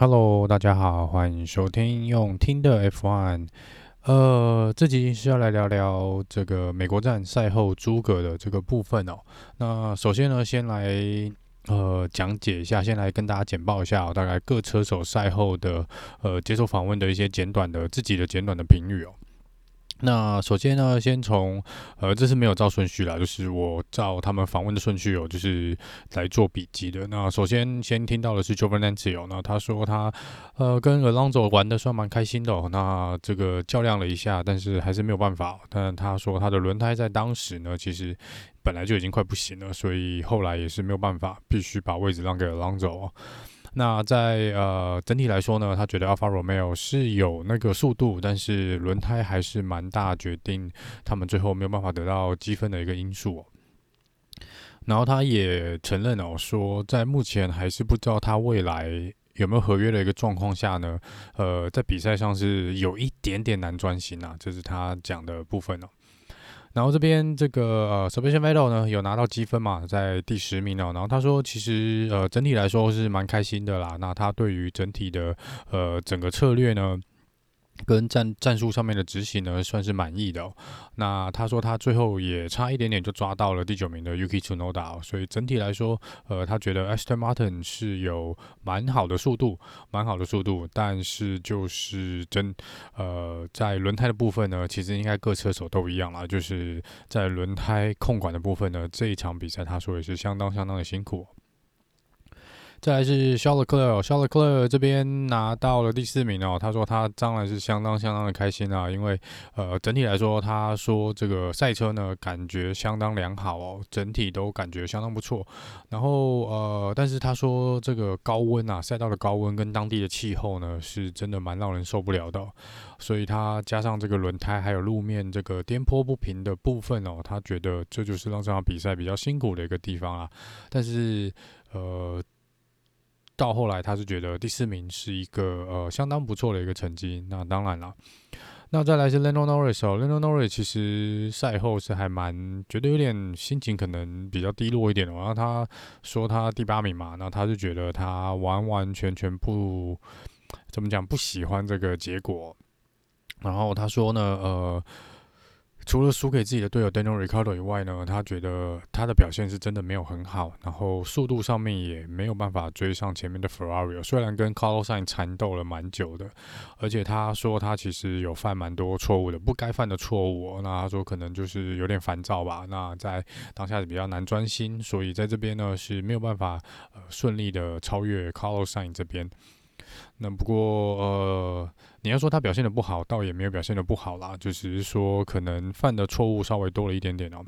Hello，大家好，欢迎收听用听的 F One。呃，这集是要来聊聊这个美国站赛后诸葛的这个部分哦。那首先呢，先来呃讲解一下，先来跟大家简报一下，大概各车手赛后的呃接受访问的一些简短的自己的简短的评语哦。那首先呢，先从呃，这是没有照顺序啦，就是我照他们访问的顺序哦，就是来做笔记的。那首先先听到的是 Giovinazzi 哦，那他说他呃跟 Alonso 玩的算蛮开心的哦，那这个较量了一下，但是还是没有办法。但他说他的轮胎在当时呢，其实本来就已经快不行了，所以后来也是没有办法，必须把位置让给 Alonso。那在呃整体来说呢，他觉得 Alfa Romeo 是有那个速度，但是轮胎还是蛮大决定他们最后没有办法得到积分的一个因素。然后他也承认哦，说在目前还是不知道他未来有没有合约的一个状况下呢，呃，在比赛上是有一点点难专心啊，这是他讲的部分哦。然后这边这个呃 submission Vero 呢有拿到积分嘛，在第十名哦。然后他说，其实呃整体来说是蛮开心的啦。那他对于整体的呃整个策略呢，跟战战术上面的执行呢，算是满意的。那他说他最后也差一点点就抓到了第九名的 Yuki Tsunoda，所以整体来说，呃，他觉得 Aston Martin 是有蛮好的速度，蛮好的速度。但是就是真呃，在轮胎的部分呢，其实应该各车手都一样啦，就是在轮胎控管的部分呢，这一场比赛他说也是相当相当的辛苦。再来是肖勒克勒，肖勒克勒这边拿到了第四名哦。他说他当然是相当相当的开心啊，因为呃整体来说，他说这个赛车呢感觉相当良好哦，整体都感觉相当不错。然后呃，但是他说这个高温啊，赛道的高温跟当地的气候呢，是真的蛮让人受不了的。所以他加上这个轮胎还有路面这个颠簸不平的部分哦，他觉得这就是让这场比赛比较辛苦的一个地方啊。但是呃。到后来，他是觉得第四名是一个呃相当不错的一个成绩。那当然了，那再来是 Lando Norris 哦，Lando Norris 其实赛后是还蛮觉得有点心情可能比较低落一点的。然后他说他第八名嘛，那他就觉得他完完全全不怎么讲不喜欢这个结果。然后他说呢，呃。除了输给自己的队友 Daniel Ricciardo 以外呢，他觉得他的表现是真的没有很好，然后速度上面也没有办法追上前面的 Ferrari。虽然跟 Carlos Sainz 缠斗了蛮久的，而且他说他其实有犯蛮多错误的，不该犯的错误。那他说可能就是有点烦躁吧。那在当下是比较难专心，所以在这边呢是没有办法呃顺利的超越 Carlos Sainz 这边。那不过呃，你要说他表现的不好，倒也没有表现的不好啦，就只是说可能犯的错误稍微多了一点点哦。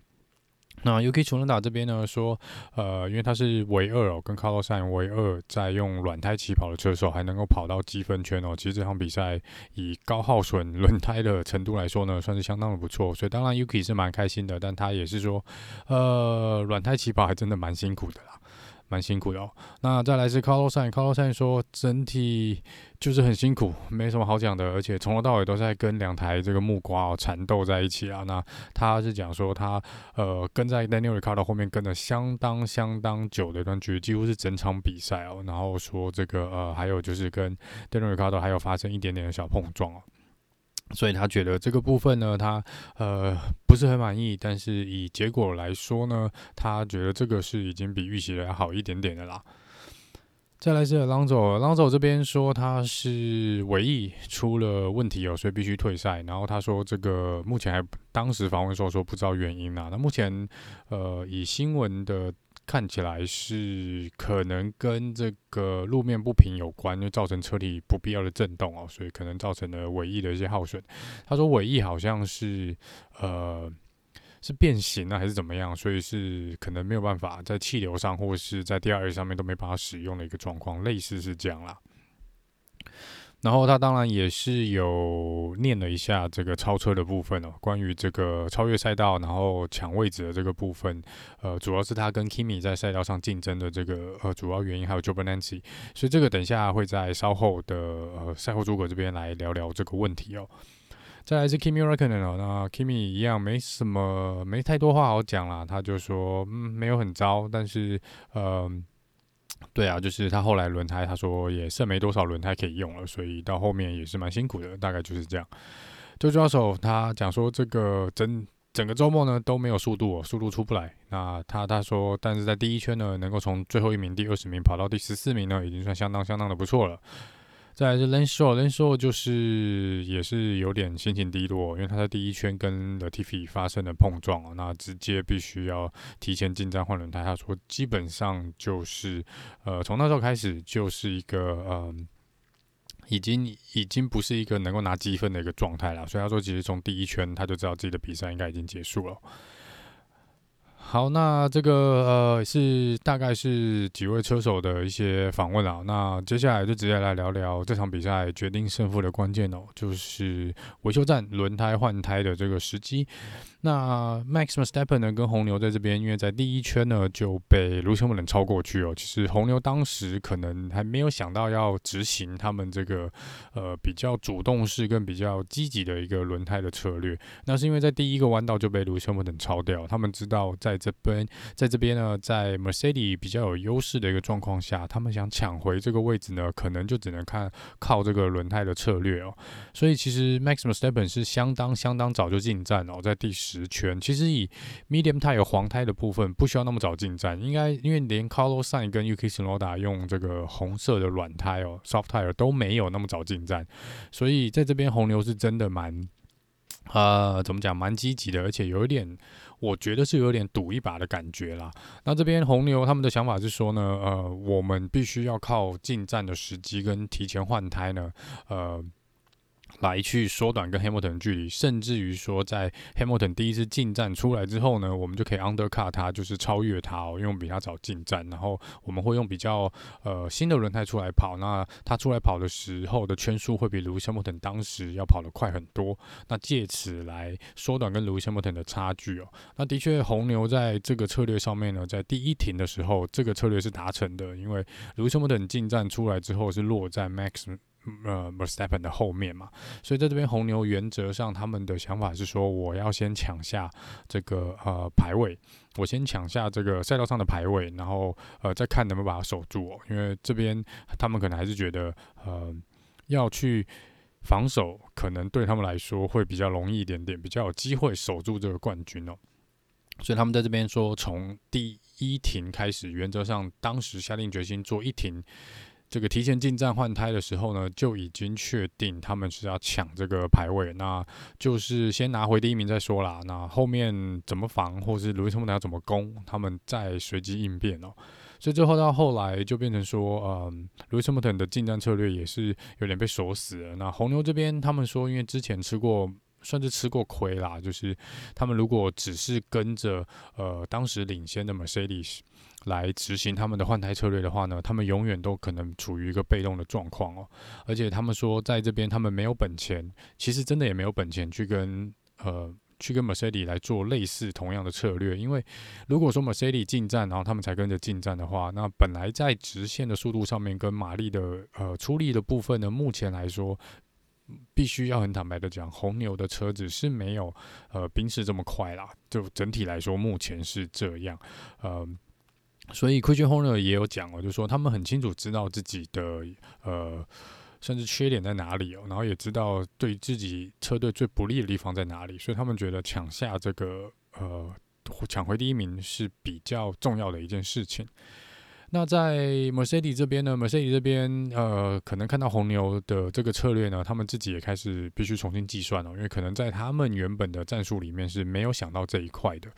那 Yuki Tsunoda 这边呢说，呃，因为他是唯二哦，跟 Carlos Sainz 唯二在用软胎起跑的车手，还能够跑到积分圈哦。其实这场比赛以高耗损轮胎的程度来说呢，算是相当的不错。所以当然 uki 是蛮开心的，但他也是说，呃，软胎起跑还真的蛮辛苦的啦。蛮辛苦的哦。那再来是 Carlos San，Carlos San 说整体就是很辛苦，没什么好讲的，而且从头到尾都在跟两台这个木瓜哦缠斗在一起啊。那他是讲说他呃跟在 Daniel Ricardo 后面跟了相当相当久的一段距离，几乎是整场比赛哦。然后说这个呃还有就是跟 Daniel Ricardo 还有发生一点点的小碰撞哦。所以他觉得这个部分呢，他呃不是很满意，但是以结果来说呢，他觉得这个是已经比预期的要好一点点的啦。再来是 Alonso，Alonso 这边说他是尾翼出了问题哦，所以必须退赛。然后他说这个目前还当时访问说说不知道原因啊。那目前呃以新闻的。看起来是可能跟这个路面不平有关，就造成车体不必要的震动哦，所以可能造成了尾翼的一些耗损。他说尾翼好像是呃是变形了还是怎么样，所以是可能没有办法在气流上或是在第二上面都没办法使用的一个状况，类似是这样啦。然后他当然也是有念了一下这个超车的部分哦，关于这个超越赛道然后抢位置的这个部分，呃，主要是他跟 Kimi 在赛道上竞争的这个呃主要原因，还有 Giovinazzi，所以这个等一下会在稍后的呃赛后诸葛这边来聊聊这个问题哦。再来是 Kimi Räikkönen 哦，那 Kimi 一样没什么没太多话好讲啦，他就说嗯没有很糟，但是呃。对啊，就是他后来轮胎，他说也剩没多少轮胎可以用了，所以到后面也是蛮辛苦的，大概就是这样。周教授他讲说，这个整整个周末呢都没有速度哦，速度出不来。那他他说，但是在第一圈呢，能够从最后一名第二十名跑到第十四名呢，已经算相当相当的不错了。再来是 Lance s h o w l a n c e Stroll 就是也是有点心情低落，因为他在第一圈跟 Latif 发生了碰撞，那直接必须要提前进站换轮胎。他说基本上就是呃从那时候开始就是一个呃已经已经不是一个能够拿积分的一个状态了，所以他说其实从第一圈他就知道自己的比赛应该已经结束了。好，那这个呃是大概是几位车手的一些访问啊。那接下来就直接来聊聊这场比赛决定胜负的关键哦，就是维修站轮胎换胎的这个时机。那 Max Verstappen 呢，跟红牛在这边，因为在第一圈呢就被 Lewis Hamilton 超过去哦。其实红牛当时可能还没有想到要执行他们这个呃比较主动式跟比较积极的一个轮胎的策略。那是因为在第一个弯道就被 Lewis Hamilton 超掉，他们知道在这边在这边呢，在 Mercedes 比较有优势的一个状况下，他们想抢回这个位置呢，可能就只能看靠这个轮胎的策略哦。所以其实 Max Verstappen 是相当相当早就进站哦，在第十。十圈，其实以 medium tire 黄胎的部分，不需要那么早进站，应该因为连 Carlos Sain 跟 UK s n o d a 用这个红色的软胎哦，soft tire 都没有那么早进站，所以在这边红牛是真的蛮，呃，怎么讲，蛮积极的，而且有一点，我觉得是有点赌一把的感觉啦。那这边红牛他们的想法是说呢，呃，我们必须要靠进站的时机跟提前换胎呢，呃。来去缩短跟 Hamilton 的距离，甚至于说，在 Hamilton 第一次进站出来之后呢，我们就可以 undercut 他，就是超越他哦，因为我比他早进站，然后我们会用比较呃新的轮胎出来跑，那他出来跑的时候的圈数会比 Lewis Hamilton 当时要跑得快很多，那借此来缩短跟 Lewis Hamilton 的差距哦。那的确，红牛在这个策略上面呢，在第一停的时候，这个策略是达成的，因为 Lewis Hamilton 进站出来之后是落在 Max。呃，Verstappen 的后面嘛，所以在这边红牛原则上他们的想法是说，我要先抢下这个呃排位，我先抢下这个赛道上的排位，然后呃再看能不能把它守住哦。因为这边他们可能还是觉得呃要去防守，可能对他们来说会比较容易一点点，比较有机会守住这个冠军哦。所以他们在这边说，从第一停开始，原则上当时下定决心做一停。这个提前进站换胎的时候呢，就已经确定他们是要抢这个排位，那就是先拿回第一名再说啦。那后面怎么防，或是卢易斯·莫纳要怎么攻，他们再随机应变哦。所以最后到后来就变成说，嗯，卢易斯·莫纳的进站策略也是有点被锁死了。那红牛这边他们说，因为之前吃过。算是吃过亏啦，就是他们如果只是跟着呃当时领先的 Mercedes 来执行他们的换胎策略的话呢，他们永远都可能处于一个被动的状况哦。而且他们说在这边他们没有本钱，其实真的也没有本钱去跟呃去跟 Mercedes 来做类似同样的策略，因为如果说 Mercedes 进站，然后他们才跟着进站的话，那本来在直线的速度上面跟马力的呃出力的部分呢，目前来说。必须要很坦白的讲，红牛的车子是没有呃宾士这么快啦。就整体来说，目前是这样。呃，所以 Christian Horner 也有讲哦，就说他们很清楚知道自己的呃甚至缺点在哪里哦，然后也知道对自己车队最不利的地方在哪里，所以他们觉得抢下这个呃抢回第一名是比较重要的一件事情。那在 Mercedes 这边呢，Mercedes 这边呃，可能看到红牛的这个策略呢，他们自己也开始必须重新计算了，因为可能在他们原本的战术里面是没有想到这一块的。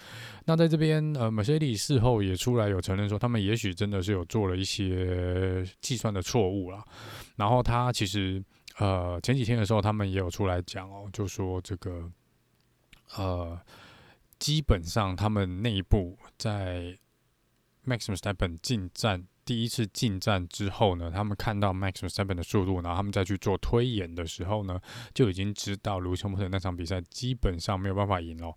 那在这边呃，Mercedes 事后也出来有承认说，他们也许真的是有做了一些计算的错误啦。然后他其实呃前几天的时候，他们也有出来讲哦，就说这个呃，基本上他们内部在。Max Verstappen 进站第一次进站之后呢，他们看到 Max Verstappen 的速度，然后他们再去做推演的时候呢，就已经知道卢森堡特那场比赛基本上没有办法赢了。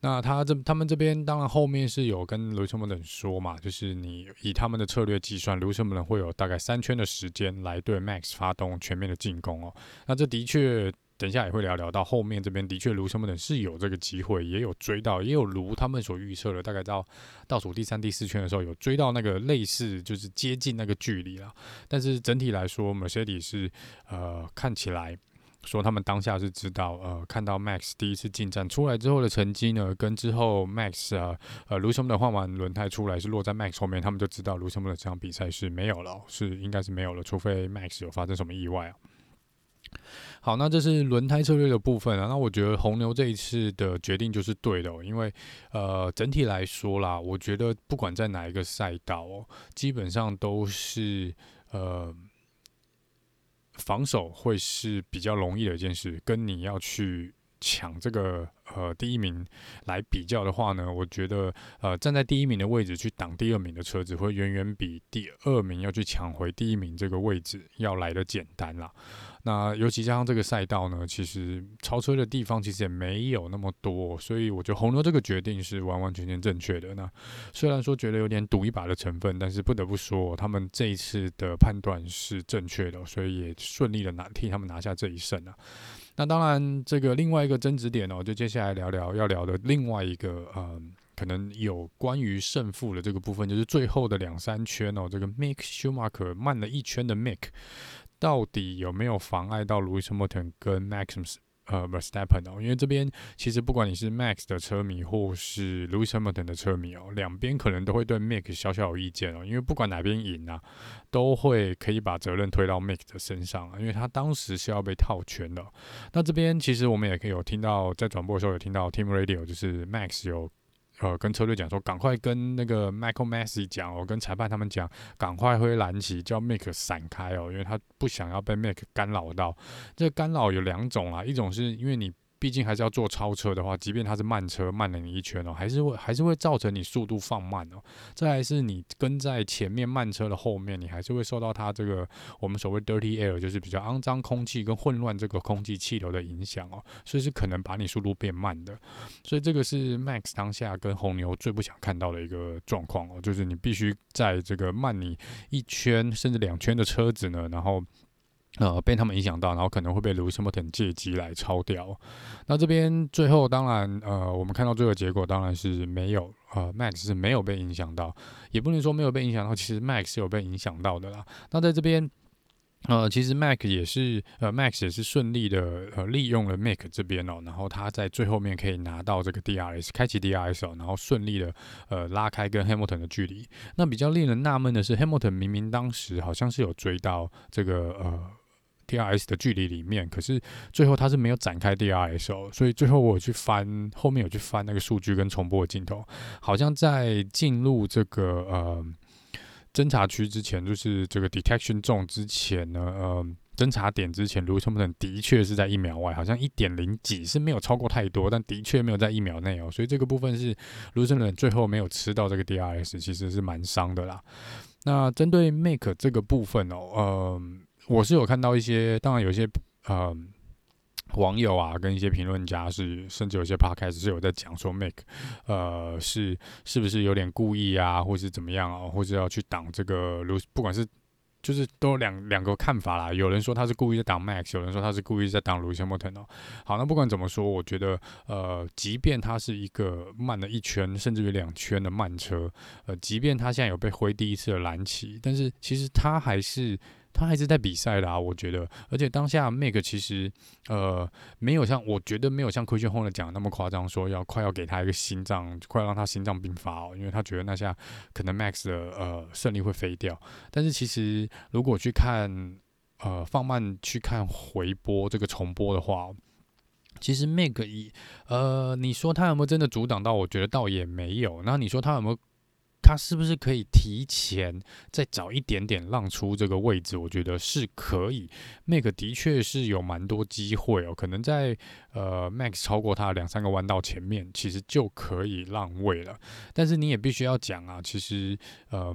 那他这他们这边当然后面是有跟卢森堡特说嘛，就是你以他们的策略计算，卢森堡特会有大概三圈的时间来对 Max 发动全面的进攻哦。那这的确。等一下也会聊聊到后面这边的确卢森堡等是有这个机会，也有追到，也有如他们所预测的，大概到倒数第三、第四圈的时候有追到那个类似就是接近那个距离了。但是整体来说，Mercedes 是呃看起来。说他们当下是知道，呃，看到 Max 第一次进站出来之后的成绩呢，跟之后 Max 啊，呃，卢森堡换完轮胎出来是落在 Max 后面，他们就知道卢森堡的这场比赛是没有了，是应该是没有了，除非 Max 有发生什么意外啊。好，那这是轮胎策略的部分啊。那我觉得红牛这一次的决定就是对的，因为呃，整体来说啦，我觉得不管在哪一个赛道哦，基本上都是呃。防守会是比较容易的一件事，跟你要去抢这个呃第一名来比较的话呢，我觉得呃站在第一名的位置去挡第二名的车子，会远远比第二名要去抢回第一名这个位置要来得简单啦。那尤其加上这个赛道呢，其实超车的地方其实也没有那么多，所以我觉得红牛这个决定是完完全全正确的。那虽然说觉得有点赌一把的成分，但是不得不说，他们这一次的判断是正确的，所以也顺利的拿替他们拿下这一胜啊。那当然，这个另外一个争执点哦，就接下来聊聊要聊的另外一个呃，可能有关于胜负的这个部分，就是最后的两三圈哦，这个 Mick Schumacher 慢了一圈的 Mick。到底有没有妨碍到 Lewis Hamilton 跟 Max 呃 Verstappen 哦？因为这边其实不管你是 Max 的车迷或是 Lewis Hamilton 的车迷哦，两边可能都会对 Max 小小有意见哦。因为不管哪边赢啊，都会可以把责任推到 Max 的身上啊，因为他当时是要被套圈的。那这边其实我们也可以有听到，在转播的时候有听到 Team Radio，就是 Max 有。呃，跟车队讲说，赶快跟那个 Michael Masi 讲哦，跟裁判他们讲，赶快挥蓝旗，叫 Mick 闪开哦，因为他不想要被 Mick 干扰到。这干扰有两种啊，一种是因为你。毕竟还是要做超车的话，即便它是慢车慢了你一圈哦，还是会还是会造成你速度放慢哦。再来是你跟在前面慢车的后面，你还是会受到它这个我们所谓 dirty air，就是比较肮脏空气跟混乱这个空气气流的影响哦，所以是可能把你速度变慢的。所以这个是 Max 当下跟红牛最不想看到的一个状况哦，就是你必须在这个慢你一圈甚至两圈的车子呢，然后。呃，被他们影响到，然后可能会被 Lewis Hamilton 借机来超掉。那这边最后当然，呃，我们看到最后结果当然是没有，呃，Max 是没有被影响到，也不能说没有被影响到，其实 Max 是有被影响到的啦。那在这边，呃，其实 Max 也是，呃，Max 也是顺利的，呃，利用了 Mac 这边哦，然后他在最后面可以拿到这个 DRS，开启 DRS 哦，然后顺利的，呃，拉开跟 Hamilton 的距离。那比较令人纳闷的是，Hamilton 明明当时好像是有追到这个，呃。DRS 的距离里面，可是最后他是没有展开 DRS 哦，所以最后我去翻后面有去翻那个数据跟重播的镜头，好像在进入这个呃侦查区之前，就是这个 detection zone 之前呢，呃侦查点之前，Lewis Hamilton 的确是在一秒外，好像一点零几是没有超过太多，但的确没有在一秒内哦，所以这个部分是卢森堡最后没有吃到这个 DRS，其实是蛮伤的啦。那针对 Make 这个部分哦，嗯、我是有看到一些，当然有一些呃网友啊，跟一些评论家是，甚至有些 podcast 是有在讲说，Mick 呃是是不是有点故意啊，或是怎么样啊，或者要去挡这个卢，不管是就是都两两个看法啦。有人说他是故意在挡 Max，有人说他是故意在挡卢西莫特哦。好，那不管怎么说，我觉得呃，即便他是一个慢了一圈甚至于两圈的慢车，呃，即便他现在有被挥第一次的蓝旗，但是其实他还是。他还是在比赛的啊，我觉得，而且当下 Make 其实呃没有像我觉得没有像 Christian Horner 讲的那么夸张，说要快要给他一个心脏，快让他心脏病发哦，因为他觉得那下可能 Max 的呃胜利会飞掉。但是其实如果去看呃放慢去看回播这个重播的话，其实 Make 一呃你说他有没有真的阻挡到？我觉得倒也没有。那你说他有没有？他是不是可以提前再早一点点让出这个位置？我觉得是可以。Mick 的确是有蛮多机会哦，可能在呃 Max 超过他两三个弯道前面，其实就可以让位了。但是你也必须要讲啊，其实呃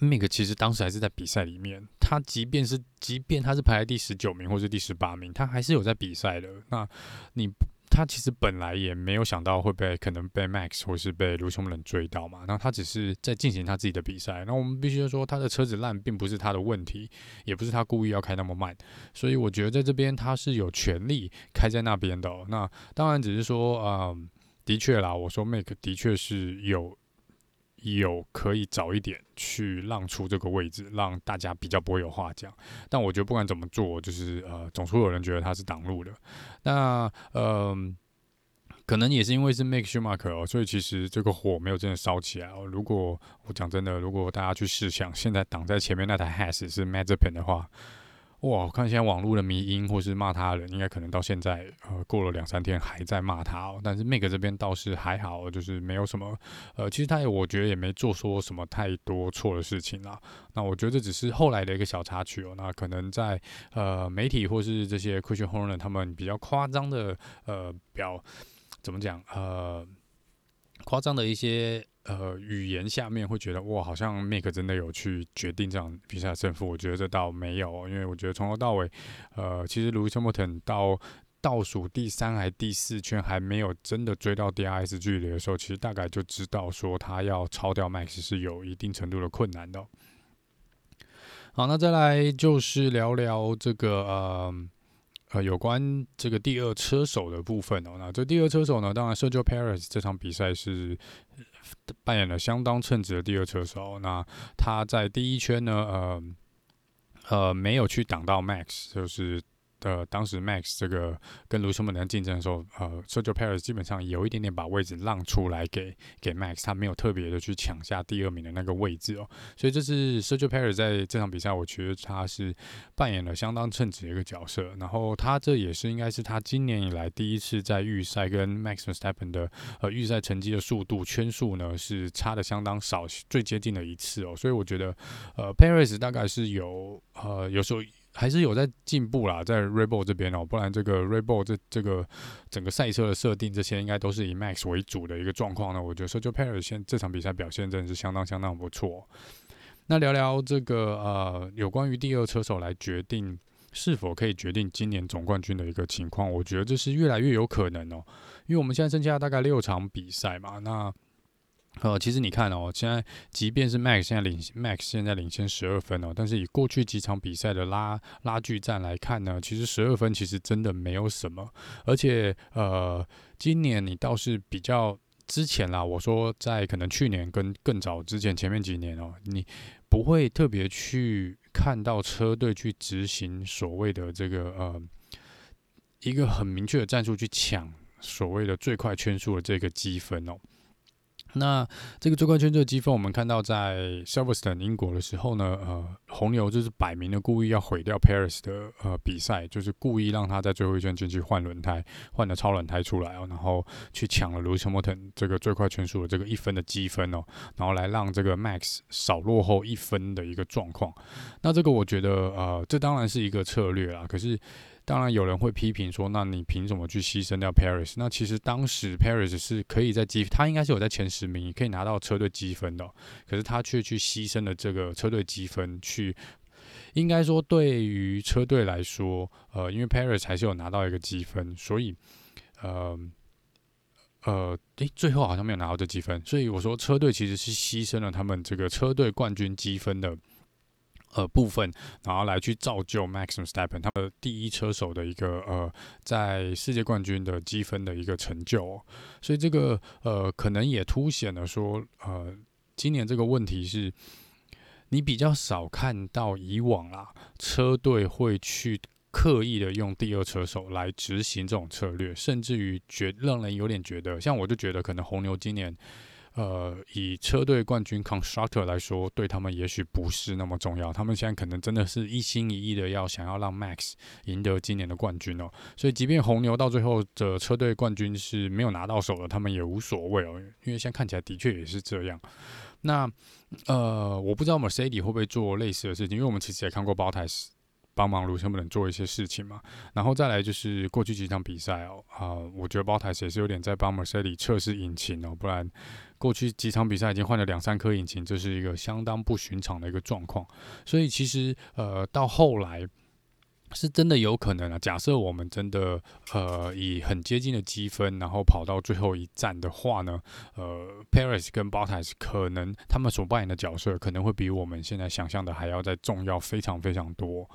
Mick 其实当时还是在比赛里面，他即便是即便他是排在第十九名或是第十八名，他还是有在比赛的。那你。他其实本来也没有想到会被可能被 Max 或是被卢修人追到嘛，那他只是在进行他自己的比赛。那我们必须说，他的车子烂并不是他的问题，也不是他故意要开那么慢，所以我觉得在这边他是有权利开在那边的。那当然只是说，嗯，的确啦，我说 Make 的确是有。有可以早一点去让出这个位置，让大家比较不会有话讲。但我觉得不管怎么做，就是呃，总是有人觉得他是挡路的。那呃，可能也是因为是 Mick Schumacher 哦，所以其实这个火没有真的烧起来哦。如果我讲真的，如果大家去试想，现在挡在前面那台 Has 是 m a z e p e n 的话。哇，我看现在网络的迷因或是骂他的人，应该可能到现在呃过了两三天还在骂他哦。但是 Mick 这边倒是还好，就是没有什么呃，其实他也我觉得也没做说什么太多错的事情啦。那我觉得这只是后来的一个小插曲哦。那可能在呃媒体或是这些 Christian Horner 他们比较夸张的呃表怎么讲呃夸张的一些。呃，语言下面会觉得哇，好像 Mick 真的有去决定这场比赛胜负。我觉得这倒没有，因为我觉得从头到尾，呃，其实 Lewis Hamilton 到倒数第三还第四圈还没有真的追到 DRS 距离的时候，其实大概就知道说他要超掉 Max 是有一定程度的困难的。好，那再来就是聊聊这个呃。呃，有关这个第二车手的部分哦，那这第二车手呢，当然 Sergio Perez 这场比赛是扮演了相当称职的第二车手。那他在第一圈呢，呃呃，没有去挡到 Max，就是。的，当时 Max 这个跟卢森堡的竞争的时候，呃，Sergio Perez 基本上有一点点把位置让出来给给 Max，他没有特别的去抢下第二名的那个位置哦，所以这是 Sergio Perez 在这场比赛，我觉得他是扮演了相当称职的一个角色。然后他这也是应该是他今年以来第一次在预赛跟 Max s t e p p e n 的呃预赛成绩的速度圈数呢是差的相当少，最接近的一次哦，所以我觉得呃 Perez 大概是有呃有时候。还是有在进步啦，在 r e b o l 这边哦，不然这个 r e b o l 这这个整个赛车的设定，这些应该都是以 Max 为主的一个状况呢。我觉得 Sergio Perez 现这场比赛表现真的是相当相当不错。那聊聊这个呃，有关于第二车手来决定是否可以决定今年总冠军的一个情况，我觉得这是越来越有可能哦，因为我们现在剩下大概六场比赛嘛，那。呃，其实你看哦，现在即便是 Max 现在领 Max 现在领先十二分哦，但是以过去几场比赛的拉拉锯战来看呢，其实十二分其实真的没有什么。而且呃，今年你倒是比较之前啦，我说在可能去年跟更早之前前面几年哦，你不会特别去看到车队去执行所谓的这个呃一个很明确的战术去抢所谓的最快圈数的这个积分哦。那这个最快圈这个积分，我们看到在 Silverstone 英国的时候呢，呃，红牛就是摆明了故意要毁掉 Paris 的呃比赛，就是故意让他在最后一圈进去换轮胎，换了超软胎出来哦，然后去抢了 Lewis Hamilton 这个最快圈数的这个一分的积分哦，然后来让这个 Max 少落后一分的一个状况。那这个我觉得呃，这当然是一个策略啦，可是。当然有人会批评说，那你凭什么去牺牲掉 Perez？那其实当时 Perez 是可以在积，他应该是有在前十名，可以拿到车队积分的，可是他却去牺牲了这个车队积分，去应该说对于车队来说，呃，因为 Perez 还是有拿到一个积分，所以呃呃，诶，最后好像没有拿到这积分，所以我说车队其实是牺牲了他们这个车队冠军积分的。呃，部分，然后来去造就 Max Verstappen 他的第一车手的一个呃，在世界冠军的积分的一个成就，所以这个呃，可能也凸显了说，呃，今年这个问题是，你比较少看到以往啦，车队会去刻意的用第二车手来执行这种策略，甚至于觉让人有点觉得，像我就觉得可能红牛今年。呃，以车队冠军 constructor 来说，对他们也许不是那么重要。他们现在可能真的是一心一意的要想要让 Max 赢得今年的冠军哦。所以，即便红牛到最后的车队冠军是没有拿到手的，他们也无所谓哦。因为现在看起来的确也是这样。那呃，我不知道 Mercedes 会不会做类似的事情，因为我们其实也看过包台帮忙卢森堡做一些事情嘛。然后再来就是过去几场比赛哦，啊、我觉得包台也是有点在帮 Mercedes 测试引擎哦，不然。过去几场比赛已经换了两三颗引擎，这是一个相当不寻常的一个状况。所以其实呃到后来，是真的有可能啊。假设我们真的呃以很接近的积分，然后跑到最后一站的话呢，呃，Paris 跟 Bottas 可能他们所扮演的角色可能会比我们现在想象的还要再重要非常非常多。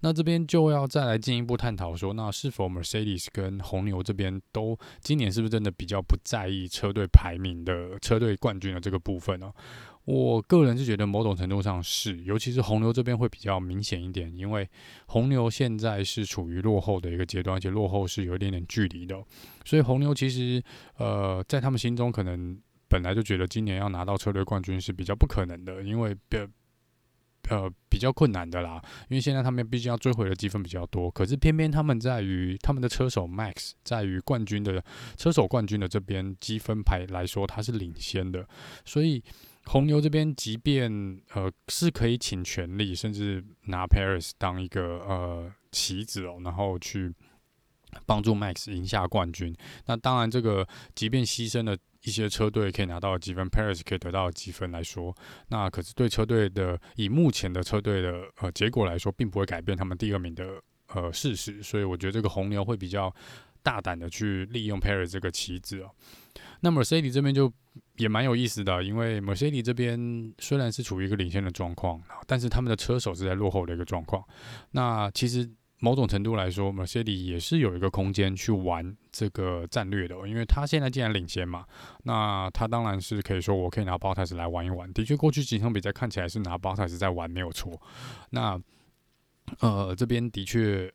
那这边就要再来进一步探讨说，那是否 Mercedes 跟红牛这边都今年是不是真的比较不在意车队排名的车队冠军的这个部分呢？我个人是觉得某种程度上是，尤其是红牛这边会比较明显一点，因为红牛现在是处于落后的一个阶段，而且落后是有一点点距离的，所以红牛其实呃在他们心中可能本来就觉得今年要拿到车队冠军是比较不可能的，因为呃，比较困难的啦，因为现在他们毕竟要追回的积分比较多，可是偏偏他们在于他们的车手 Max 在于冠军的车手冠军的这边积分牌来说，他是领先的，所以红牛这边即便呃是可以请全力，甚至拿 Perez 当一个呃棋子哦，然后去帮助 Max 赢下冠军，那当然这个即便牺牲了。一些车队可以拿到积分，Perez 可以得到积分来说，那可是对车队的以目前的车队的呃结果来说，并不会改变他们第二名的呃事实，所以我觉得这个红牛会比较大胆的去利用 Perez 这个棋子哦。那 Mercedes 这边就也蛮有意思的，因为 Mercedes 这边虽然是处于一个领先的状况，但是他们的车手是在落后的一个状况。那其实。某种程度来说，Mercedes 也是有一个空间去玩这个战略的，因为他现在既然领先嘛，那他当然是可以说我可以拿 Bottas 来玩一玩。的确，过去几场比赛看起来是拿 Bottas 在玩没有错。那呃这边的确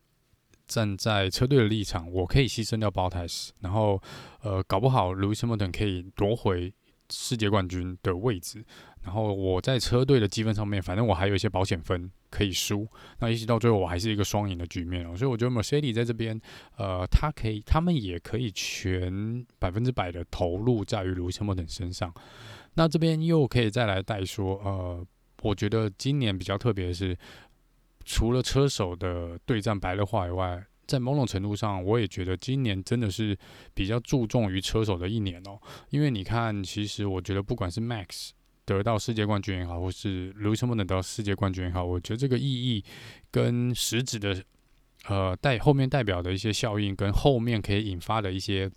站在车队的立场，我可以牺牲掉 Bottas，然后呃搞不好 Lewis Hamilton 可以夺回世界冠军的位置。然后我在车队的积分上面，反正我还有一些保险分可以输，那一直到最后我还是一个双赢的局面哦，所以我觉得 Mercedes 在这边，呃，他可以，他们也可以全百分之百的投入在于 Lewis Hamilton 身上。那这边又可以再来带说，呃，我觉得今年比较特别的是，除了车手的对战白热化以外。在某种程度上，我也觉得今年真的是比较注重于车手的一年哦。因为你看，其实我觉得不管是 Max 得到世界冠军也好，或是 Lewis moe 得到世界冠军也好，我觉得这个意义跟实质的呃带后面代表的一些效应，跟后面可以引发的一些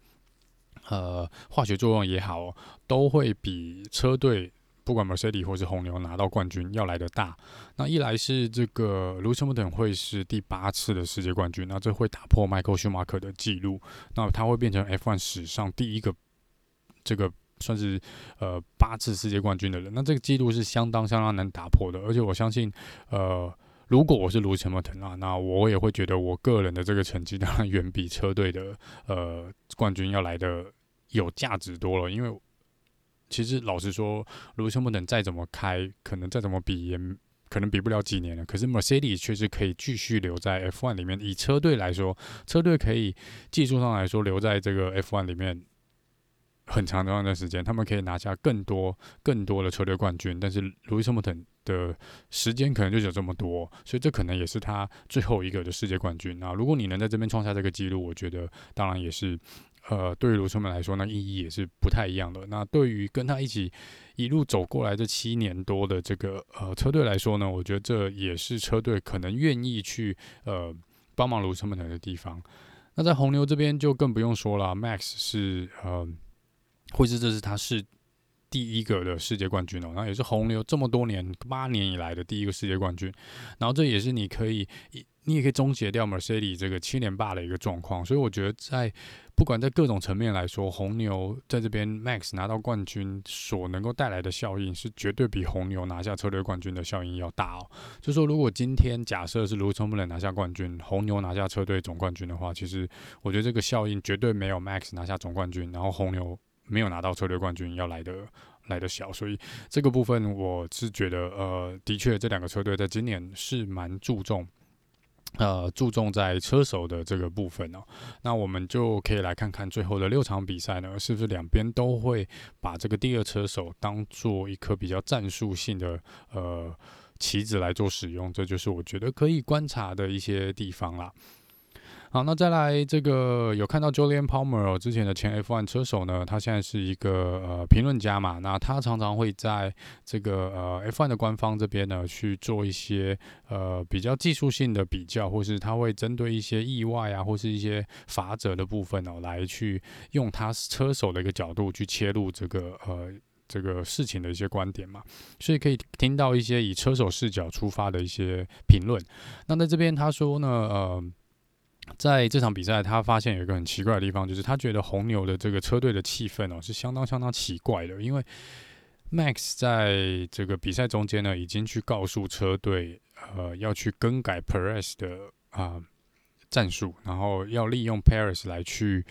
呃化学作用也好，都会比车队。不管 Mercedes 或是红牛拿到冠军要来得大，那一来是这个 Lewis moe 等会是第八次的世界冠军，那这会打破 Michael schumak 的记录，那他会变成 F1 史上第一个这个算是呃八次世界冠军的人，那这个记录是相当相当难打破的，而且我相信呃如果我是 Lewis Hamilton 啊，那我也会觉得我个人的这个成绩当然远比车队的呃冠军要来的有价值多了，因为。其实老实说，卢森堡能再怎么开，可能再怎么比，也可能比不了几年了。可是 Mercedes 确实可以继续留在 F1 里面。以车队来说，车队可以技术上来说留在这个 F1 里面很长的一段时间，他们可以拿下更多更多的车队冠军。但是卢森堡的时间可能就只有这么多，所以这可能也是他最后一个的世界冠军。那如果你能在这边创下这个记录，我觉得当然也是。呃，对于卢森堡来说，那意义也是不太一样的。那对于跟他一起一路走过来这七年多的这个呃车队来说呢，我觉得这也是车队可能愿意去呃帮忙卢森堡的地方。那在红牛这边就更不用说了，Max 是呃，会是这是他是第一个的世界冠军哦，那也是红牛这么多年八年以来的第一个世界冠军。然后这也是你可以你也可以终结掉 Mercedes 这个七连霸的一个状况。所以我觉得在不管在各种层面来说，红牛在这边 Max 拿到冠军所能够带来的效应，是绝对比红牛拿下车队冠军的效应要大哦。就说如果今天假设是卢森堡拿下冠军，红牛拿下车队总冠军的话，其实我觉得这个效应绝对没有 Max 拿下总冠军，然后红牛没有拿到车队冠军要来的来的小。所以这个部分我是觉得，呃，的确这两个车队在今年是蛮注重。呃，注重在车手的这个部分哦，那我们就可以来看看最后的六场比赛呢，是不是两边都会把这个第二车手当做一颗比较战术性的呃棋子来做使用，这就是我觉得可以观察的一些地方啦。好，那再来这个有看到 Julian Palmer 之前的前 F1 车手呢，他现在是一个呃评论家嘛，那他常常会在这个呃 F1 的官方这边呢去做一些呃比较技术性的比较，或是他会针对一些意外啊，或是一些罚则的部分哦，来去用他车手的一个角度去切入这个呃这个事情的一些观点嘛，所以可以听到一些以车手视角出发的一些评论。那在这边他说呢，呃。在这场比赛，他发现有一个很奇怪的地方，就是他觉得红牛的这个车队的气氛哦是相当相当奇怪的，因为 Max 在这个比赛中间呢，已经去告诉车队，呃，要去更改 Perez 的啊、战术，然后要利用 Perez 来去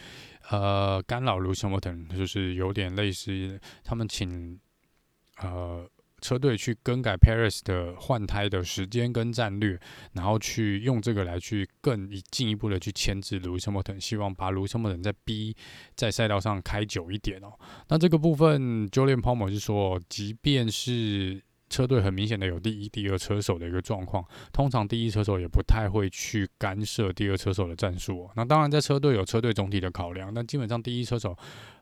呃干扰 Lewis Hamilton，就是有点类似他们请呃。车队去更改 Paris 的换胎的时间跟战略，然后去用这个来去更进一步的去牵制 l o u i s Hamilton，希望把 l o u i s Hamilton 再逼在赛道上开久一点哦。那这个部分，Jolyan Palmer 是说，即便是车队很明显的有第一、第二车手的一个状况，通常第一车手也不太会去干涉第二车手的战术哦。那当然，在车队有车队总体的考量，但基本上第一车手，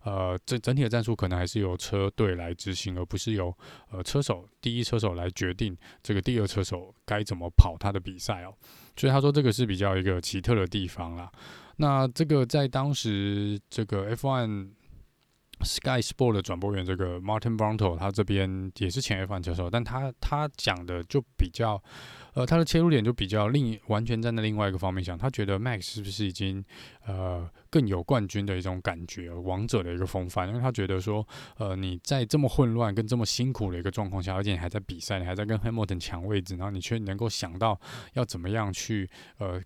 呃，整整体的战术可能还是由车队来执行，而不是由呃车手第一车手来决定这个第二车手该怎么跑他的比赛哦。所以他说这个是比较一个奇特的地方啦。那这个在当时这个 F1。Sky Sport 的转播员这个 Martin Brundle，他这边也是前 F1 车手，但他他讲的就比较，呃，他的切入点就比较另完全站在另外一个方面想，他觉得 Max 是不是已经呃更有冠军的一种感觉，王者的一个风范，因为他觉得说，呃，你在这么混乱跟这么辛苦的一个状况下，而且你还在比赛，你还在跟 Hamilton 抢位置，然后你却能够想到要怎么样去呃。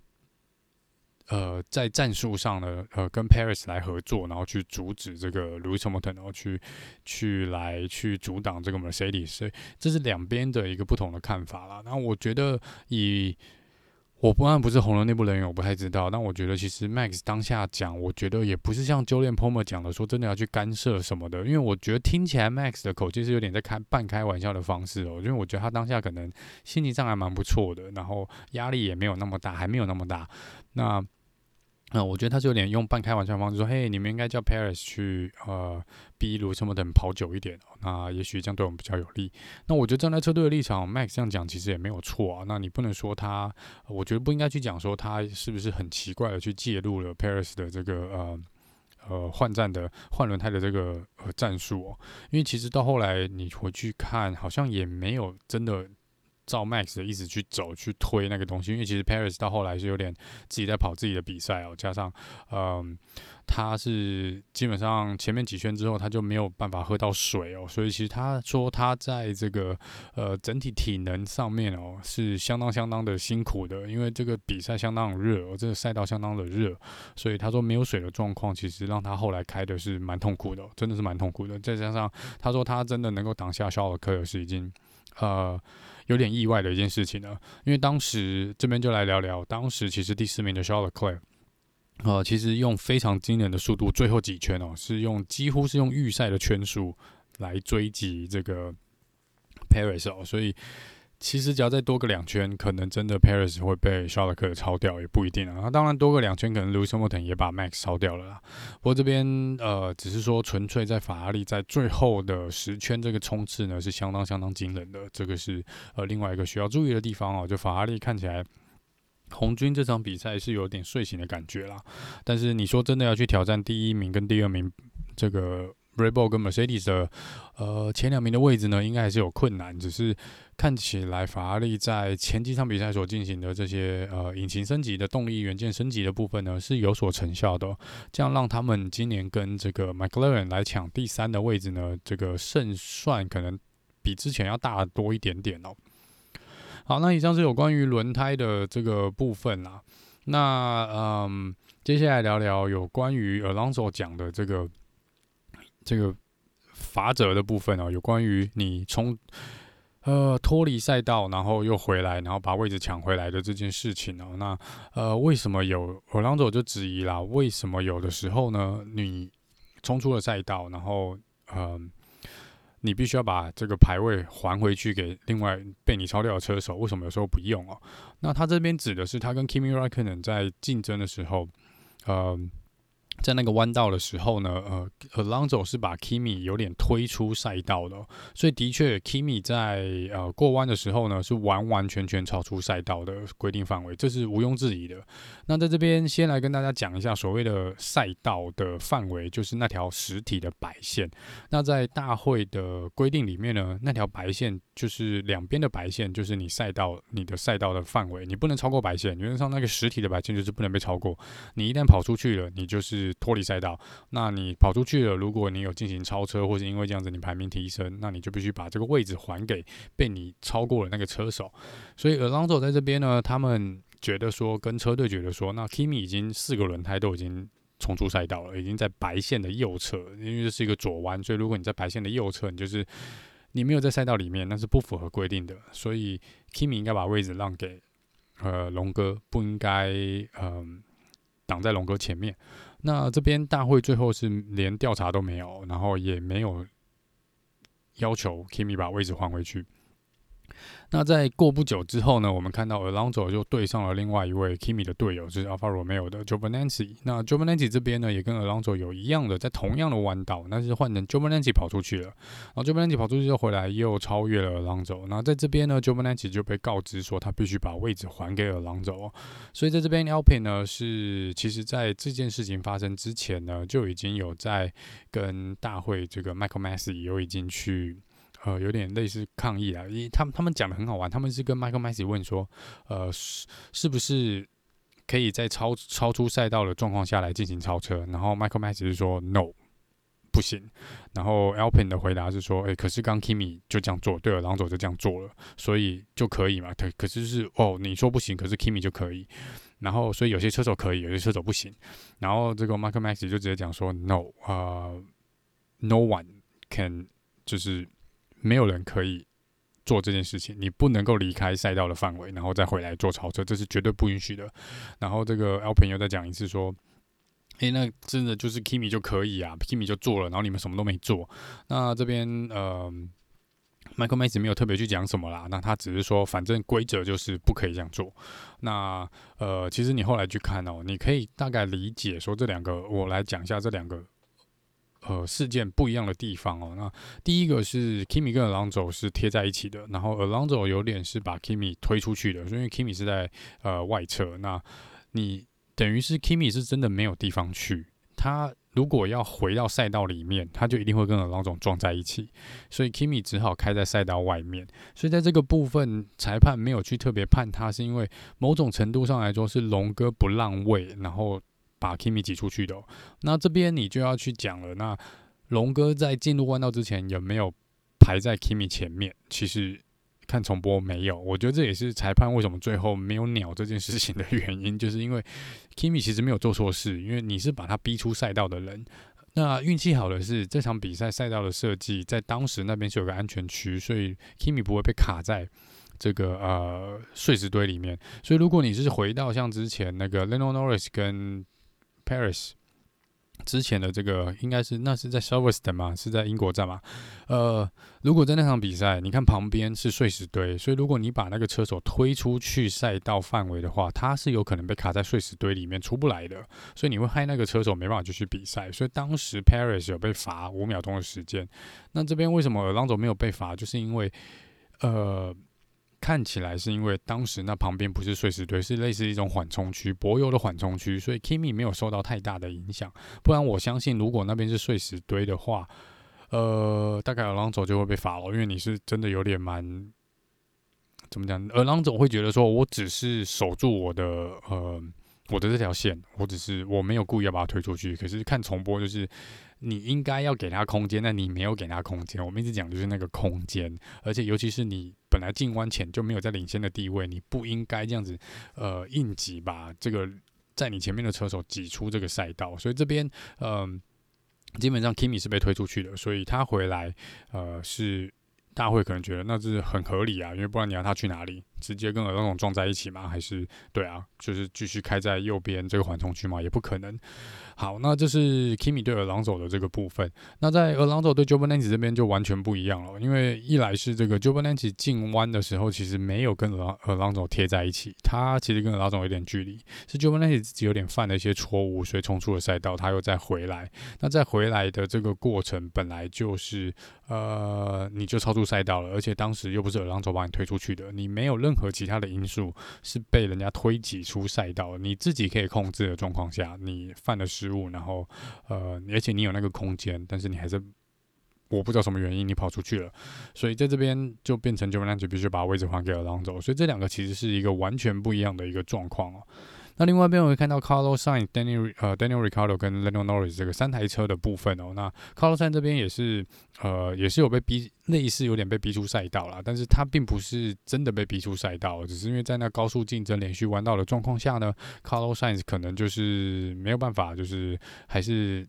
呃，在战术上呢，呃，跟 Paris 来合作，然后去阻止这个 Louis Hamilton，然后去去来去阻挡这个 Mercedes，所以这是两边的一个不同的看法啦。那我觉得以我不然不是红牛内部人员，我不太知道。但我觉得其实 Max 当下讲，我觉得也不是像 Jolyon Palmer 讲的说真的要去干涉什么的，因为我觉得听起来 Max 的口气是有点在开半开玩笑的方式哦。因为我觉得他当下可能心情上还蛮不错的，然后压力也没有那么大，还没有那么大。那那、我觉得他是有点用半开玩笑的方式说：“嘿，你们应该叫 Perez 去呃逼卢什么等跑久一点，那也许这样对我们比较有利。”那我觉得站在车队的立场，Max 这样讲其实也没有错啊。那你不能说他，我觉得不应该去讲说他是不是很奇怪的去介入了 Perez 的这个呃呃换站的换轮胎的这个呃战术哦，因为其实到后来你回去看，好像也没有真的。照 Max 的意思去走去推那个东西，因为其实 Perez 到后来是有点自己在跑自己的比赛哦，加上嗯，他是基本上前面几圈之后他就没有办法喝到水哦，所以其实他说他在这个呃整体体能上面哦是相当相当的辛苦的，因为这个比赛相当热，哦，这个赛道相当的热，所以他说没有水的状况其实让他后来开的是蛮痛苦的，真的是蛮痛苦的。再加上他说他真的能够挡下肖尔克尔是已经呃。有点意外的一件事情呢，因为当时这边就来聊聊，当时其实第四名的 Charlotte Claire，呃，其实用非常惊人的速度，最后几圈哦，是用几乎是用预赛的圈数来追击这个 Paris 哦，所以。其实只要再多个两圈，可能真的 Perez 会被肖勒克超掉，也不一定啊。那当然多个两圈，可能 Lewis Hamilton 也把 Max 超掉了啦。不过这边呃，只是说纯粹在法拉利在最后的十圈这个冲刺呢，是相当相当惊人的。这个是呃另外一个需要注意的地方哦。就法拉利看起来红军这场比赛是有点睡醒的感觉啦。但是你说真的要去挑战第一名跟第二名这个 r e b o l 跟 Mercedes 的呃前两名的位置呢，应该还是有困难，只是。看起来法拉利在前几场比赛所进行的这些呃引擎升级的动力元件升级的部分呢，是有所成效的，这样让他们今年跟这个 McLaren 来抢第三的位置呢，这个胜算可能比之前要大多一点点哦。好，那以上是有关于轮胎的这个部分啦。那嗯，接下来聊聊有关于 Alonso 讲的这个这个法则的部分哦，有关于你从呃，脱离赛道，然后又回来，然后把位置抢回来的这件事情哦，那呃，为什么有欧朗佐就质疑啦？为什么有的时候呢，你冲出了赛道，然后呃，你必须要把这个排位还回去给另外被你超掉的车手。为什么有时候不用哦？那他这边指的是他跟 Kimi Raikkonen 在竞争的时候，呃。在那个弯道的时候呢，呃，Alonso 是把 Kimi 有点推出赛道的，所以的确 Kimi 在呃过弯的时候呢，是完完全全超出赛道的规定范围，这是毋庸置疑的。那在这边先来跟大家讲一下所谓的赛道的范围，就是那条实体的白线。那在大会的规定里面呢，那条白线就是两边的白线，就是你赛道你的赛道的范围，你不能超过白线。原则上那个实体的白线就是不能被超过，你一旦跑出去了，你就是。脱离赛道，那你跑出去了。如果你有进行超车，或是因为这样子你排名提升，那你就必须把这个位置还给被你超过了那个车手。所以 Alonso 在这边呢，他们觉得说，跟车队觉得说，那 Kimi 已经四个轮胎都已经冲出赛道了，已经在白线的右侧，因为这是一个左弯，所以如果你在白线的右侧，你就是你没有在赛道里面，那是不符合规定的。所以 Kimi 应该把位置让给呃龙哥，不应该嗯挡在龙哥前面。那这边大会最后是连调查都没有，然后也没有要求 Kimi 把位置换回去。那在过不久之后呢，我们看到 Alonso 就对上了另外一位 Kimi 的队友，就是 Alfa Romeo 的 Giovinazzi。那 Giovinazzi 这边呢，也跟 Alonso 有一样的，在同样的弯道，但是换成 Giovinazzi 跑出去了。然后 Giovinazzi 跑出去之后回来，又超越了 Alonso。那在这边呢 Giovinazzi 就被告知说，他必须把位置还给 Alonso。所以在这边 Alpin 呢，是其实在这件事情发生之前呢，就已经有在跟大会这个 Michael Masi 有已经去。呃，有点类似抗议啊，因为他们他们讲的很好玩，他们是跟 Michael Masi 问说，呃，是是不是可以在超超出赛道的状况下来进行超车？然后 Michael Masi 是说 No，不行。然后 Alpin 的回答是说，诶、可是刚 Kimi 就这样做，对了，狼总就这样做了，所以就可以嘛？可可是是哦，你说不行，可是 Kimi 就可以。然后所以有些车手可以，有些车手不行。然后这个 Michael Masi 就直接讲说 No，呃，No one can 就是。没有人可以做这件事情，你不能够离开赛道的范围，然后再回来做超车，这是绝对不允许的。然后这个 Alpine 又再讲一次说：“诶，那真的就是 Kimi 就可以啊，Kimi 就做了，然后你们什么都没做。”那这边呃，Michael Masi 没有特别去讲什么啦，那他只是说，反正规则就是不可以这样做。那呃，其实你后来去看哦，你可以大概理解说这两个，我来讲一下这两个。呃，事件不一样的地方哦。那第一个是 Kimi 跟 Alonso 是贴在一起的，然后 Alonso 有点是把 Kimi 推出去的，所以 Kimi 是在呃外侧。那你等于是 Kimi 是真的没有地方去，他如果要回到赛道里面，他就一定会跟 Alonso 撞在一起，所以 Kimi 只好开在赛道外面。所以在这个部分，裁判没有去特别判他，是因为某种程度上来说是龙哥不让位，然后。把 Kimi 挤出去的，那这边你就要去讲了。那龙哥在进入弯道之前有没有排在 Kimi 前面？其实看重播没有。我觉得这也是裁判为什么最后没有鸟这件事情的原因，就是因为 Kimi 其实没有做错事，因为你是把他逼出赛道的人。那运气好的是这场比赛赛道的设计在当时那边是有个安全区，所以 Kimi 不会被卡在。这个呃碎石堆里面。所以如果你是回到像之前那个 Lando Norris 跟 Paris 之前的这个应该是那是在 Silverstone 嘛，是在英国站嘛？呃，如果在那场比赛，你看旁边是碎石堆，所以如果你把那个车手推出去赛道范围的话，他是有可能被卡在碎石堆里面出不来的，所以你会害那个车手没办法继续比赛。所以当时 Paris 有被罚五秒钟的时间。那这边为什么 Alonso 没有被罚？就是因为呃。看起来是因为当时那旁边不是碎石堆，是类似一种缓冲区，柏油的缓冲区，所以 Kimi 没有受到太大的影响。不然我相信，如果那边是碎石堆的话，呃，大概 Alonso 就会被罚了，因为你是真的有点蛮怎么讲？Alonso 会觉得说，我只是守住我的呃我的这条线，我只是我没有故意要把它推出去，可是看重播就是。你应该要给他空间，但你没有给他空间。我们一直讲就是那个空间，而且尤其是你本来进弯前就没有在领先的地位，你不应该这样子，呃，应急把这个在你前面的车手挤出这个赛道。所以这边，嗯、基本上 Kimi 是被推出去的，所以他回来，呃，是大会可能觉得那是很合理啊，因为不然你要他去哪里？直接跟尔朗佐撞在一起吗？还是对啊，就是继续开在右边这个缓冲区吗？也不可能。好，那这是 Kimi 对尔朗佐的这个部分。那在尔朗佐对 Giovinazzi 这边就完全不一样了，因为一来是这个 Giovinazzi 进弯的时候其实没有跟尔朗尔朗佐贴在一起，他其实跟尔朗佐有点距离，是 Giovinazzi 自己有点犯了一些错误，所以冲出了赛道，他又再回来。那再回来的这个过程本来就是呃，你就超出赛道了，而且当时又不是尔朗佐把你推出去的，你没有任何其他的因素是被人家推挤出赛道，你自己可以控制的状况下，你犯了失。失误，然后呃，而且你有那个空间，但是你还是我不知道什么原因你跑出去了，所以在这边就变成九尾浪子必须把位置还给了狼族所以这两个其实是一个完全不一样的一个状况哦。那另外一边我会看到 Carlos Sainz、Daniel 呃 Daniel Ricardo 跟 Lando Norris 这个三台车的部分哦。那 Carlos Sainz 这边也是呃也是有被逼，类似有点被逼出赛道了，但是他并不是真的被逼出赛道，只是因为在那高速竞争、连续弯道的状况下呢，Carlos Sainz 可能就是没有办法，就是还是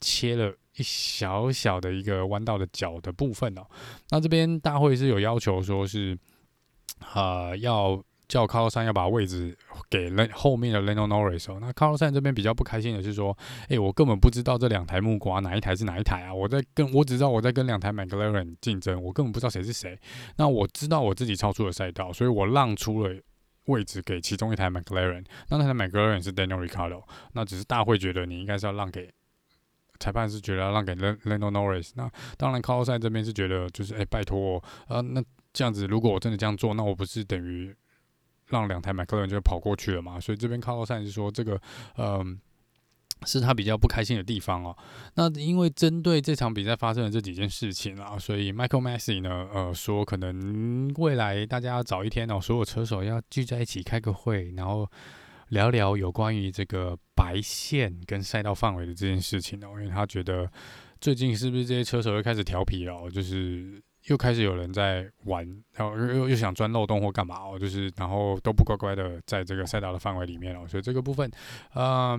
切了一小小的一个弯道的角的部分哦。那这边大会是有要求说是呃要。叫 Carlos 要把位置给后面的 Lando Norris，那 Carlos 这边比较不开心的是说，诶、我根本不知道这两台木瓜哪一台是哪一台啊！我在跟我只知道我在跟两台 McLaren 竞争，我根本不知道谁是谁。那我知道我自己超出了赛道，所以我让出了位置给其中一台 McLaren。那那台 McLaren 是 Daniel Ricciardo，那只是大会觉得你应该是要让给裁判是觉得要让给 Lando Norris。那当然 c a r l s 这边是觉得就是诶、拜托，呃，那这样子如果我真的这样做，那我不是等于。让两台麦克伦就跑过去了嘛，所以这边卡洛赛是说这个，嗯、是他比较不开心的地方哦。那因为针对这场比赛发生的这几件事情啊，所以 Michael Masi 呢，呃，说可能未来大家要找一天哦，所有车手要聚在一起开个会，然后聊聊有关于这个白线跟赛道范围的这件事情哦，因为他觉得最近是不是这些车手又开始调皮了，就是。又开始有人在玩，然后又又想钻漏洞或干嘛哦，就是然后都不乖乖的在这个赛道的范围里面哦，所以这个部分，呃，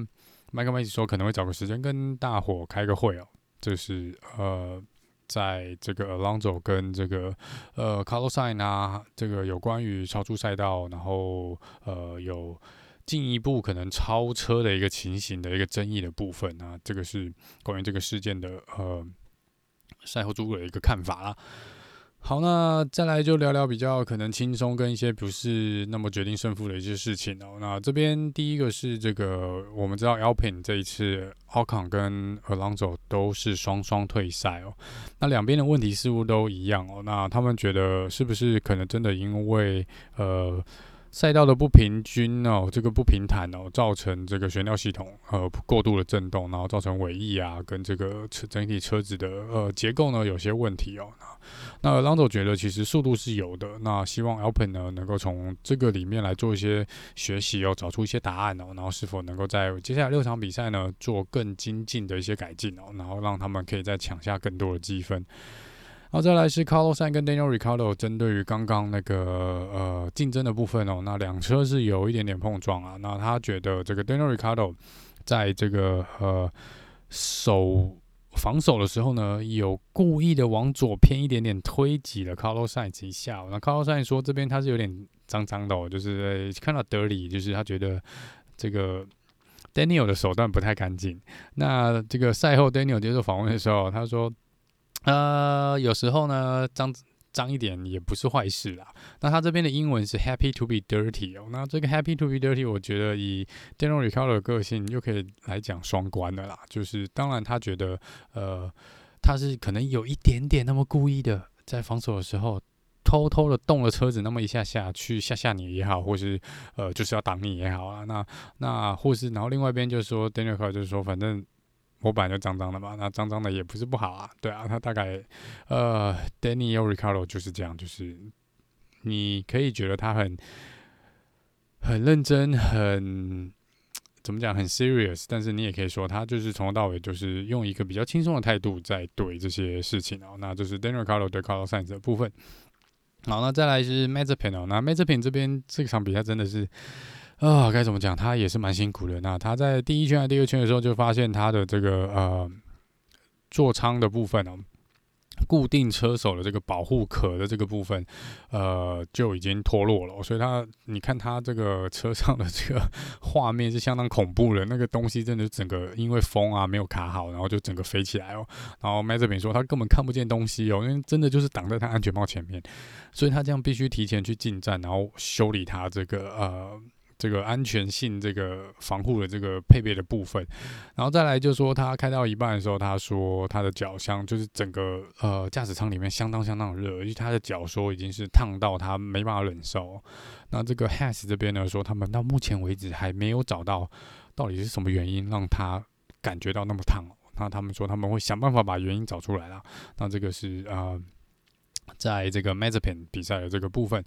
麦克麦奇说可能会找个时间跟大伙开个会哦，就是呃，在这个 Alonso 跟这个呃 Carlos i n 啊，这个有关于超出赛道，然后呃有进一步可能超车的一个情形的一个争议的部分啊，这个是关于这个事件的呃赛后诸葛的一个看法啦。好，那再来就聊聊比较可能轻松跟一些不是那么决定胜负的一些事情哦。那这边第一个是这个，我们知道 Alpin 这一次 Ocon 跟 Alonso 都是双双退赛哦。那两边的问题似乎都一样哦。那他们觉得是不是可能真的因为呃？赛道的不平均哦，这个不平坦哦，造成这个悬吊系统呃过度的震动，然后造成尾翼啊跟这个车整体车子的呃结构呢有些问题哦。那那 Alonso 觉得其实速度是有的，那希望 Alpin 呢能够从这个里面来做一些学习哦，找出一些答案哦，然后是否能够在接下来六场比赛呢做更精进的一些改进哦，然后让他们可以再抢下更多的积分。好，再来是 Carlos s a n 跟 Daniel Ricardo 针对于刚刚那个呃竞争的部分哦，那两车是有一点点碰撞啊。那他觉得这个 Daniel Ricardo 在这个呃守防守的时候呢，有故意的往左偏一点点推挤了 Carlos Sainz 一下。那 Carlos Sainz 说这边他是有点脏脏的哦，就是看到 dirty，就是他觉得这个 Daniel 的手段不太干净。那这个赛后 Daniel 接受访问的时候，他说。呃，有时候呢，脏脏一点也不是坏事啦。那他这边的英文是 happy to be dirty 哦。那这个 happy to be dirty，我觉得以 Daniel Ricciardo 的个性，又可以来讲双关的啦。就是当然他觉得，呃，他是可能有一点点那么故意的，在防守的时候偷偷的动了车子那么一下下去吓吓你也好，或是呃就是要挡你也好啊。那那或是然后另外一边就是说 Daniel Ricciardo 就是说反正。我本来就脏脏的嘛，那脏脏的也不是不好啊，对啊，他大概呃，DANIEL RICARO 就是这样，就是你可以觉得他很很认真，很怎么讲，很 serious，但是你也可以说他就是从头到尾就是用一个比较轻松的态度在对这些事情哦，那这是 Daniel Ricardo 对 Carlos Sainz 的部分。好，那再来是 Mazepin 哦，那 Mazepin 这边这场比赛真的是。啊，该怎么讲？他也是蛮辛苦的。那他在第一圈还第二圈的时候，就发现他的这个呃座舱的部分哦，固定车手的这个保护壳的这个部分，呃，就已经脱落了。所以他，你看他这个车上的这个画面是相当恐怖的。那个东西真的整个因为风啊没有卡好，然后就整个飞起来哦。然后麦哲平说他根本看不见东西哦，因为真的就是挡在他安全帽前面，所以他这样必须提前去进站，然后修理他这个呃。这个安全性、这个防护的这个配备的部分，然后再来就是说，他开到一半的时候，他说他的脚箱就是整个呃驾驶舱里面相当相当热，因为他的脚说已经是烫到他没办法忍受。那这个 Haas 这边呢说，他们到目前为止还没有找到到底是什么原因让他感觉到那么烫。那他们说他们会想办法把原因找出来了。那这个是呃，在这个 Mazepin 比赛的这个部分。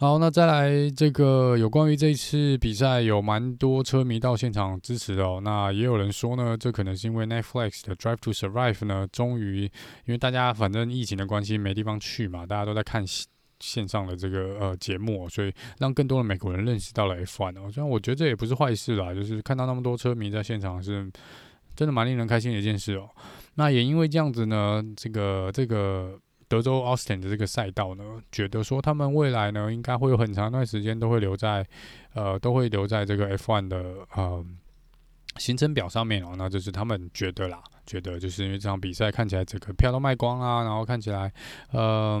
好，那再来这个有关于这次比赛，有蛮多车迷到现场支持的哦。那也有人说呢，这可能是因为 Netflix 的 Drive to Survive 呢，终于因为大家反正疫情的关系没地方去嘛，大家都在看线上的这个呃节目，所以让更多的美国人认识到了 F1 哦。虽然我觉得这也不是坏事啦，就是看到那么多车迷在现场是真的蛮令人开心的一件事哦。那也因为这样子呢，这个这个。德州 Austin 的这个赛道呢，觉得说他们未来呢，应该会有很长一段时间都会留在，呃，都会留在这个 F1 的呃行程表上面哦。那就是他们觉得啦，觉得就是因为这场比赛看起来整个票都卖光啊，然后看起来，呃，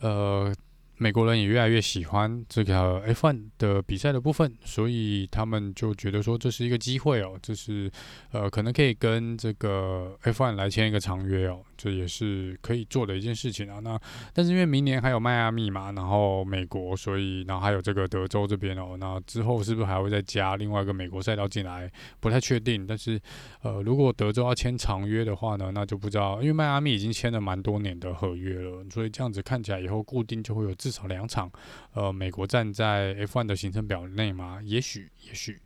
呃。美国人也越来越喜欢这个 F1 的比赛的部分，所以他们就觉得说这是一个机会哦，这是呃可能可以跟这个 F1 来签一个长约哦，这也是可以做的一件事情啊。那但是因为明年还有迈阿密嘛，然后美国，所以然后还有这个德州这边哦，那之后是不是还会再加另外一个美国赛道进来？不太确定。但是呃，如果德州要签长约的话呢，那就不知道，因为迈阿密已经签了蛮多年的合约了，所以这样子看起来以后固定就会有。至少两场，呃，美国站在 F1 的行程表内嘛？也许，也许。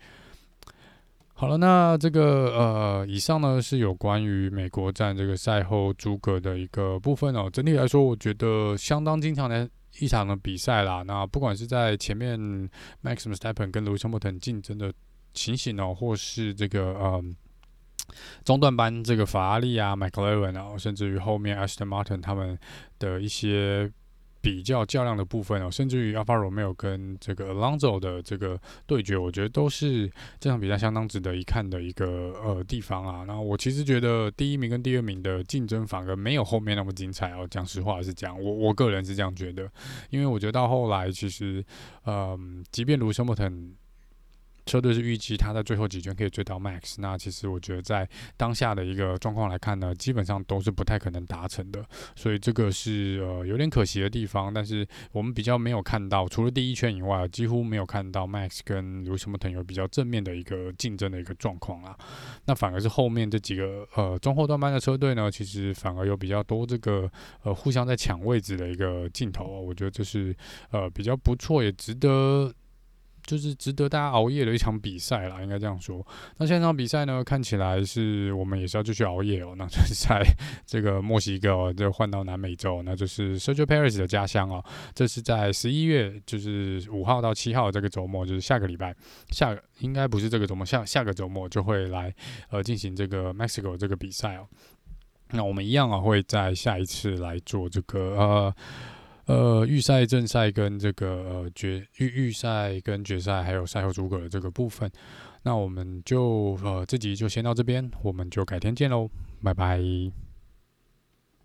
好了，那这个呃，以上呢是有关于美国站这个赛后诸葛的一个部分哦。整体来说，我觉得相当精彩的一场的比赛啦。那不管是在前面 Max Verstappen 跟 Lewis Hamilton 竞争的情形哦，或是这个呃中段班这个法拉利啊、McLaren 啊，甚至于后面 Aston Martin 他们的一些。比较较量的部分哦，甚至于 Alfa Romeo 跟这个 Alonso 的这个对决，我觉得都是这场比赛相当值得一看的一个呃地方啊。那我其实觉得第一名跟第二名的竞争反而没有后面那么精彩哦。讲实话是这样，我我个人是这样觉得，因为我觉得到后来其实，嗯、即便卢森堡腾。车队是预计他在最后几圈可以追到 Max，那其实我觉得在当下的一个状况来看呢，基本上都是不太可能达成的，所以这个是呃有点可惜的地方。但是我们比较没有看到，除了第一圈以外，几乎没有看到 Max 跟卢什么腾有比较正面的一个竞争的一个状况啦。那反而是后面这几个呃中后段班的车队呢，其实反而有比较多这个呃互相在抢位置的一个镜头啊，我觉得这是呃比较不错，也值得。就是值得大家熬夜的一场比赛啦，应该这样说。那现在这场比赛呢，看起来是我们也是要继续熬夜哦。那就是 在这个墨西哥，就换到南美洲，那就是 Sergio Perez 的家乡哦。这是在十一月，就是五号到七号这个周末，就是下个礼拜，下应该不是这个周末，下下个周末就会来呃进行这个 Mexico 这个比赛哦。那我们一样啊，会在下一次来做这个呃。呃，预赛、正赛跟这个呃决预预赛跟决赛，还有赛后诸葛的这个部分，那我们就呃这集就先到这边，我们就改天见喽，拜拜。